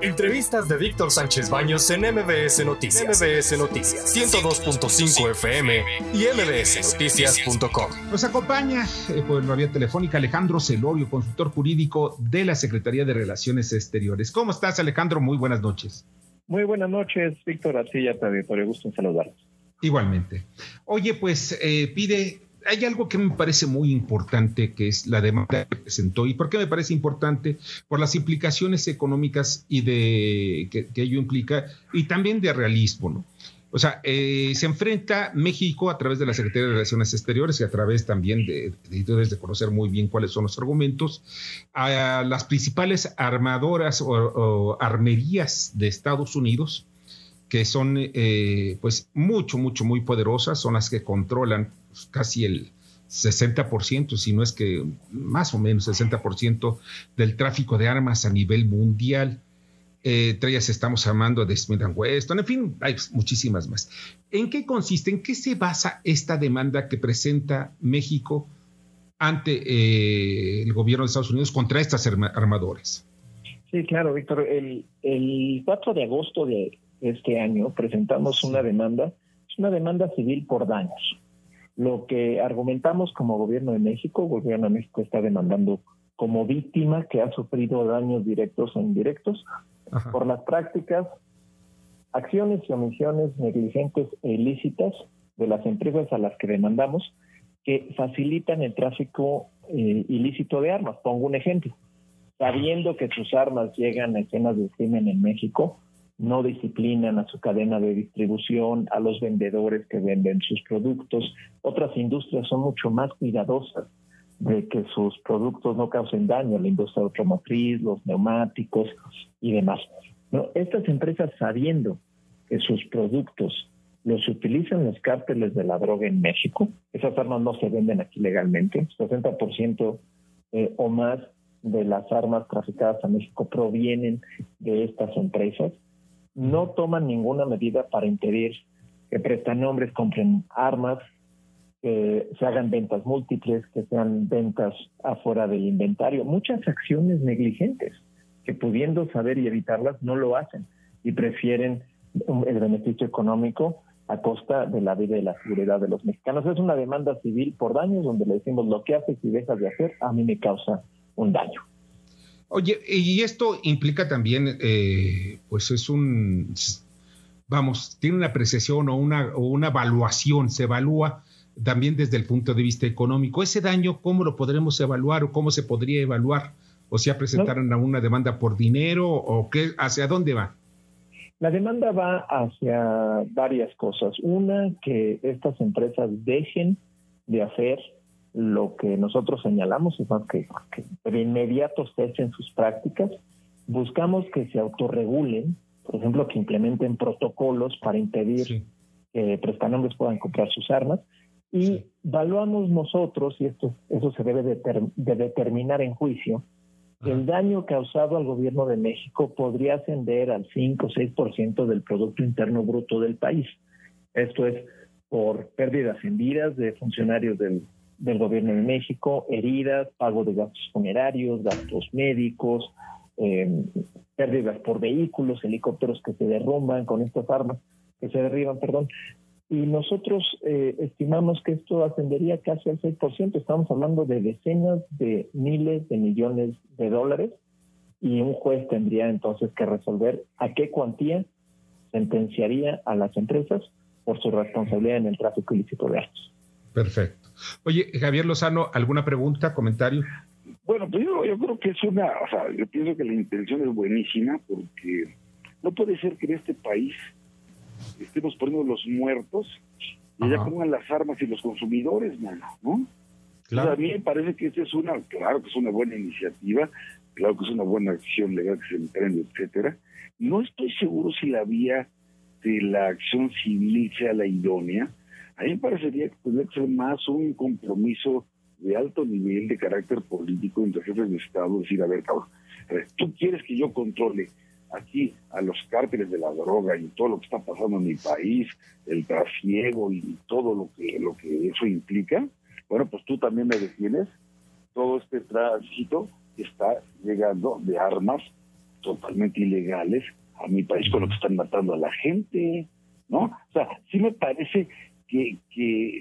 Entrevistas de Víctor Sánchez Baños en MBS Noticias. MBS Noticias 102.5 FM y mbsnoticias.com. Nos acompaña eh, por la vía telefónica Alejandro Celorio, consultor jurídico de la Secretaría de Relaciones Exteriores. ¿Cómo estás, Alejandro? Muy buenas noches. Muy buenas noches, Víctor. A ti y a tu gusto en saludarlos. Igualmente. Oye, pues eh, pide hay algo que me parece muy importante, que es la demanda que presentó. ¿Y por qué me parece importante? Por las implicaciones económicas y de que, ello implica, y también de realismo, ¿no? O sea, eh, se enfrenta México a través de la Secretaría de Relaciones Exteriores y a través también de conocer muy bien cuáles son los argumentos, a las principales armadoras o, armerías de Estados Unidos, que son eh, pues mucho, mucho, muy poderosas, son las que controlan casi el 60%, si no es que más o menos 60% del tráfico de armas a nivel mundial. Eh, entre ellas estamos hablando de Smith Weston, en fin, hay muchísimas más. ¿En qué consiste, en qué se basa esta demanda que presenta México ante eh, el gobierno de Estados Unidos contra estas armadores? Sí, claro, Víctor. El, el 4 de agosto de este año presentamos una demanda, es una demanda civil por daños. Lo que argumentamos como gobierno de México, el gobierno de México está demandando como víctima que ha sufrido daños directos o indirectos por las prácticas, acciones y omisiones negligentes e ilícitas de las empresas a las que demandamos que facilitan el tráfico eh, ilícito de armas. Pongo un ejemplo. Sabiendo que sus armas llegan a escenas de crimen en México, no disciplinan a su cadena de distribución, a los vendedores que venden sus productos. Otras industrias son mucho más cuidadosas de que sus productos no causen daño, la industria automotriz, los neumáticos y demás. Estas empresas sabiendo que sus productos los utilizan los cárteles de la droga en México, esas armas no se venden aquí legalmente, 60% eh, o más de las armas traficadas a México provienen de estas empresas no toman ninguna medida para impedir que prestanombres compren armas, que se hagan ventas múltiples, que sean ventas afuera del inventario. Muchas acciones negligentes que pudiendo saber y evitarlas no lo hacen y prefieren el beneficio económico a costa de la vida y la seguridad de los mexicanos. Es una demanda civil por daños donde le decimos lo que haces y dejas de hacer a mí me causa un daño. Oye, y esto implica también, eh, pues es un, vamos, tiene una apreciación o una, o una evaluación, se evalúa también desde el punto de vista económico. Ese daño, ¿cómo lo podremos evaluar o cómo se podría evaluar? ¿O si presentaron una demanda por dinero o qué, hacia dónde va? La demanda va hacia varias cosas. Una, que estas empresas dejen de hacer lo que nosotros señalamos es que, que de inmediato cesen sus prácticas. Buscamos que se autorregulen, por ejemplo, que implementen protocolos para impedir que prestanombres puedan comprar sus armas. Y evaluamos nosotros, y esto eso se debe de, determinar en juicio, que el daño causado al gobierno de México podría ascender al 5 o 6% del Producto Interno Bruto del país. Esto es por pérdidas en vidas de funcionarios del del gobierno de México, heridas, pago de gastos funerarios, gastos médicos, eh, pérdidas por vehículos, helicópteros que se derrumban con estas armas, que se derriban, perdón. Y nosotros eh, estimamos que esto ascendería casi al 6%. Estamos hablando de decenas de miles de millones de dólares y un juez tendría entonces que resolver a qué cuantía sentenciaría a las empresas por su responsabilidad en el tráfico ilícito de armas. Perfecto. Oye, Javier Lozano, ¿alguna pregunta, comentario? Bueno, pues yo, creo que es una, o sea, yo pienso que la intención es buenísima porque no puede ser que en este país estemos poniendo los muertos y ya pongan las armas y los consumidores, mano, ¿no? Claro. a mí me parece que esta es una, claro que es una buena iniciativa, claro que es una buena acción legal que se emprende, etcétera. No estoy seguro si la vía de la acción civil sea la idónea, a mí me parecería que tendría que ser más un compromiso de alto nivel de carácter político entre jefes de Estado, decir, a ver, cabrón, tú quieres que yo controle aquí a los cárteles de la droga y todo lo que está pasando en mi país, el trasiego y todo lo que, lo que eso implica, bueno, pues tú también me detienes todo este tránsito está llegando de armas totalmente ilegales a mi país con lo que están matando a la gente, ¿no? O sea, sí me parece que, que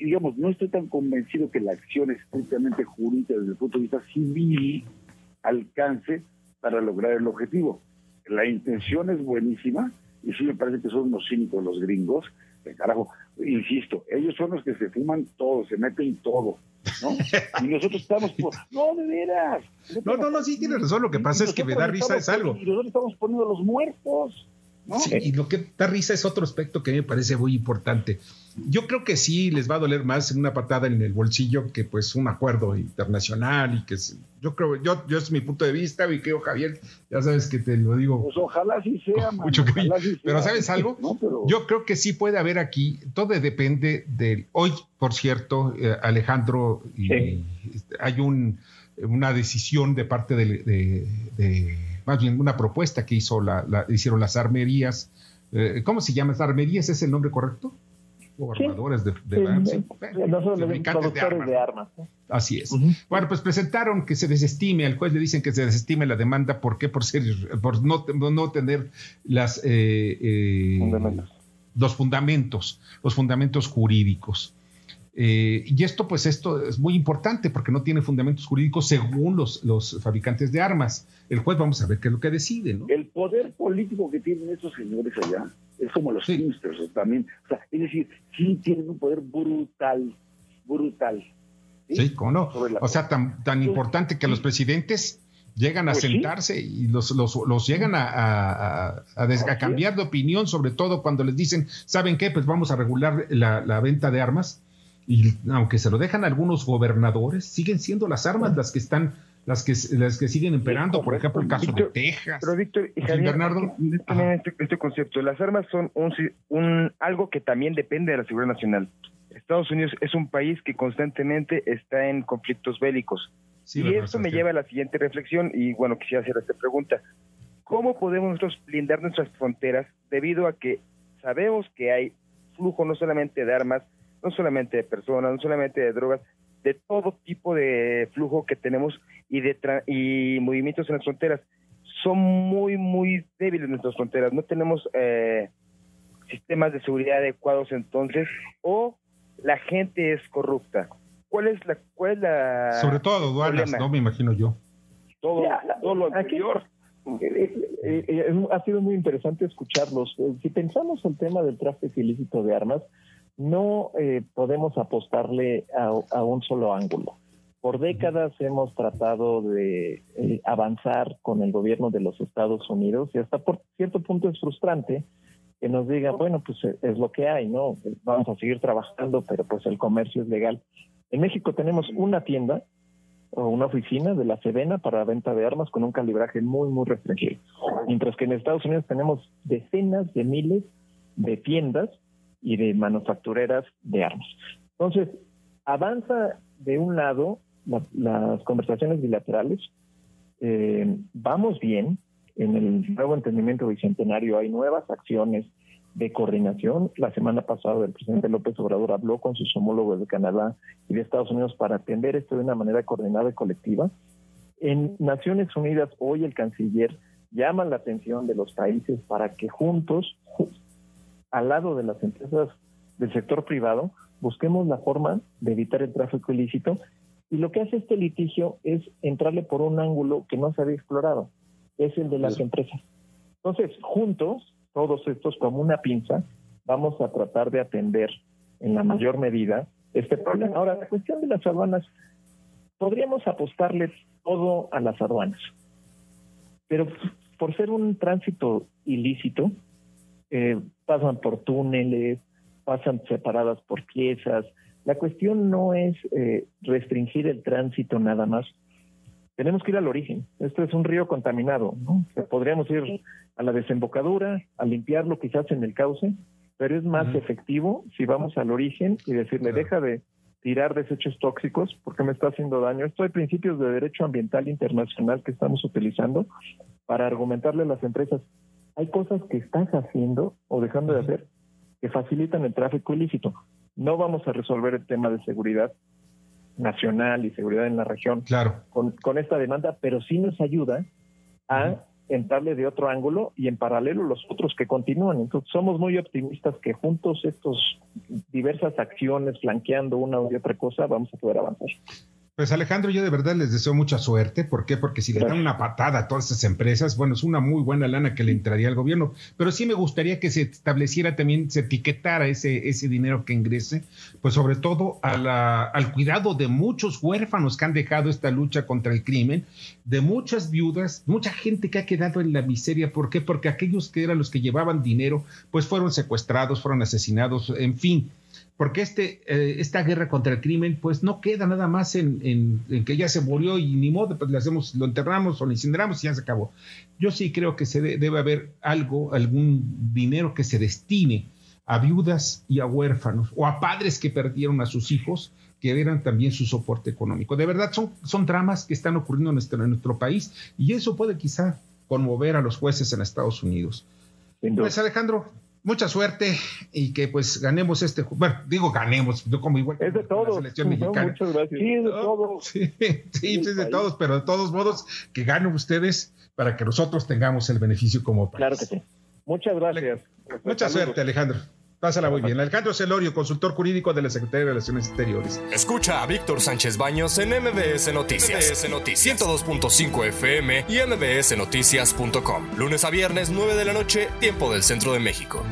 digamos, no estoy tan convencido que la acción estrictamente jurídica desde el punto de vista civil alcance para lograr el objetivo. La intención es buenísima y sí me parece que son unos cínicos los gringos. De carajo, insisto, ellos son los que se fuman todo, se meten todo. ¿no? Y nosotros estamos, por, no, de veras. No, no, no, sí tiene razón. Lo que pasa es que me da risa es algo. Y nosotros estamos poniendo los muertos. Sí, y lo que da risa es otro aspecto que a mí me parece muy importante. Yo creo que sí les va a doler más una patada en el bolsillo que pues un acuerdo internacional y que yo creo, yo, yo es mi punto de vista y creo Javier, ya sabes que te lo digo. Pues ojalá sí sea, mucho Pero sabes algo, yo creo que sí puede haber aquí, todo depende del, hoy por cierto, eh, Alejandro, y, hay un, una decisión de parte de más bien una propuesta que hizo la, hicieron las armerías. Eh, ¿Cómo se llama? ¿Armerías es el nombre correcto? O armadores de, de, armas. Así es. Bueno, pues presentaron que se desestime, al juez le dicen que se desestime la demanda, ¿por qué? Por, ser, por no, no tener las, eh, eh, los fundamentos, los fundamentos jurídicos. Eh, y esto, pues esto es muy importante porque no tiene fundamentos jurídicos según los, los fabricantes de armas. El juez vamos a ver qué es lo que decide, ¿no? El poder político que tienen estos señores allá es como los sí. también. O sea, es decir, sí tienen un poder brutal, brutal. Sí, ¿cómo no? O sea, tan, tan importante que los presidentes llegan a pues sentarse y los, los, los llegan a, a, a, cambiar de opinión, sobre todo cuando les dicen, ¿saben qué? Pues vamos a regular la, la venta de armas y aunque se lo dejan algunos gobernadores, siguen siendo las armas las que están las que las que siguen imperando, por ejemplo, el caso de Texas. Pero Víctor y Javier, Bernardo, este, este, concepto, las armas son un, un algo que también depende de la seguridad nacional. Estados Unidos es un país que constantemente está en conflictos bélicos. y esto me lleva a la siguiente reflexión y bueno, quisiera hacer esta pregunta. ¿Cómo podemos nosotros blindar nuestras fronteras debido a que sabemos que hay flujo no solamente de armas, no solamente de personas, no solamente de drogas, de todo tipo de flujo que tenemos y de y movimientos en las fronteras. Son muy, muy débiles nuestras fronteras. No tenemos eh, sistemas de seguridad adecuados entonces o la gente es corrupta. ¿Cuál es la, cuál es la Sobre todo aduanas, ¿no? Me imagino yo. Todo, todo lo anterior. Eh, eh, ha sido muy interesante escucharlos. Si pensamos el tema del tráfico ilícito de armas, no eh, podemos apostarle a, un solo ángulo. Por décadas hemos tratado de eh, avanzar con el gobierno de los Estados Unidos y hasta por cierto punto es frustrante que nos diga, bueno, pues eh, es lo que hay, ¿no? Vamos a seguir trabajando, pero pues el comercio es legal. En México tenemos una tienda o una oficina de la Sedena para venta de armas con un calibraje muy, muy restringido. Mientras que en Estados Unidos tenemos decenas de miles de tiendas y de manufactureras de armas. Entonces, avanza de un lado las conversaciones bilaterales, eh, vamos bien, en el nuevo entendimiento bicentenario hay nuevas acciones de coordinación. La semana pasada el presidente López Obrador habló con sus homólogos de Canadá y de Estados Unidos para atender esto de una manera coordinada y colectiva. En Naciones Unidas hoy el canciller llama la atención de los países para que juntos, al lado de las empresas del sector privado, busquemos la forma de evitar el tráfico ilícito. Y lo que hace este litigio es entrarle por un ángulo que no se había explorado, es el de las empresas. Entonces, juntos, todos estos como una pinza, vamos a tratar de atender en la mayor medida este problema. Ahora, la cuestión de las aduanas, podríamos apostarle todo a las aduanas, pero por ser un tránsito ilícito, eh, pasan por túneles, pasan separadas por piezas. La cuestión no es eh, restringir el tránsito nada más. Tenemos que ir al origen. Esto es un río contaminado. ¿no? podríamos ir a la desembocadura, a limpiarlo quizás en el cauce, pero es más efectivo si vamos al origen y decirle, deja de tirar desechos tóxicos porque me está haciendo daño. Esto hay principios de derecho ambiental internacional que estamos utilizando para argumentarle a las empresas, hay cosas que estás haciendo o dejando de hacer que facilitan el tráfico ilícito. No vamos a resolver el tema de seguridad nacional y seguridad en la región claro. con, esta demanda, pero sí nos ayuda a entrarle de otro ángulo y en paralelo los otros que continúan. Entonces somos muy optimistas que juntos estos diversas acciones flanqueando una u otra cosa vamos a poder avanzar. Pues Alejandro, yo de verdad les deseo mucha suerte. ¿Por qué? Porque si le dan una patada a todas esas empresas, bueno, es una muy buena lana que le entraría al gobierno. Pero sí me gustaría que se estableciera también, se etiquetara ese, ese dinero que ingrese, pues sobre todo al cuidado de muchos huérfanos que han dejado esta lucha contra el crimen, de muchas viudas, mucha gente que ha quedado en la miseria. ¿Por qué? Porque aquellos que eran los que llevaban dinero, pues fueron secuestrados, fueron asesinados, en fin porque este, eh, esta guerra contra el crimen, pues no queda nada más en, que ya se murió y ni modo, pues le hacemos, lo enterramos o lo incineramos y ya se acabó. Yo sí creo que se debe haber algo, algún dinero que se destine a viudas y a huérfanos o a padres que perdieron a sus hijos que eran también su soporte económico. De verdad, son, son dramas que están ocurriendo en nuestro, en nuestro país y eso puede quizá conmover a los jueces en Estados Unidos. Pues Alejandro, mucha suerte y que pues ganemos este bueno digo ganemos no como igual es de todos. selección mexicana. muchas gracias. Sí es de todos. Sí, sí es de todos pero de todos modos que ganen ustedes para que nosotros tengamos el beneficio como país. Claro que sí. Muchas gracias. Mucha suerte Alejandro Pásala muy bien. Alejandro Celorio, consultor jurídico de la Secretaría de Relaciones Exteriores. Escucha a Víctor Sánchez Baños en MBS Noticias. MBS Noticias 102.5 FM y MBSNoticias.com. Lunes a viernes, 9 de la noche, tiempo del centro de México.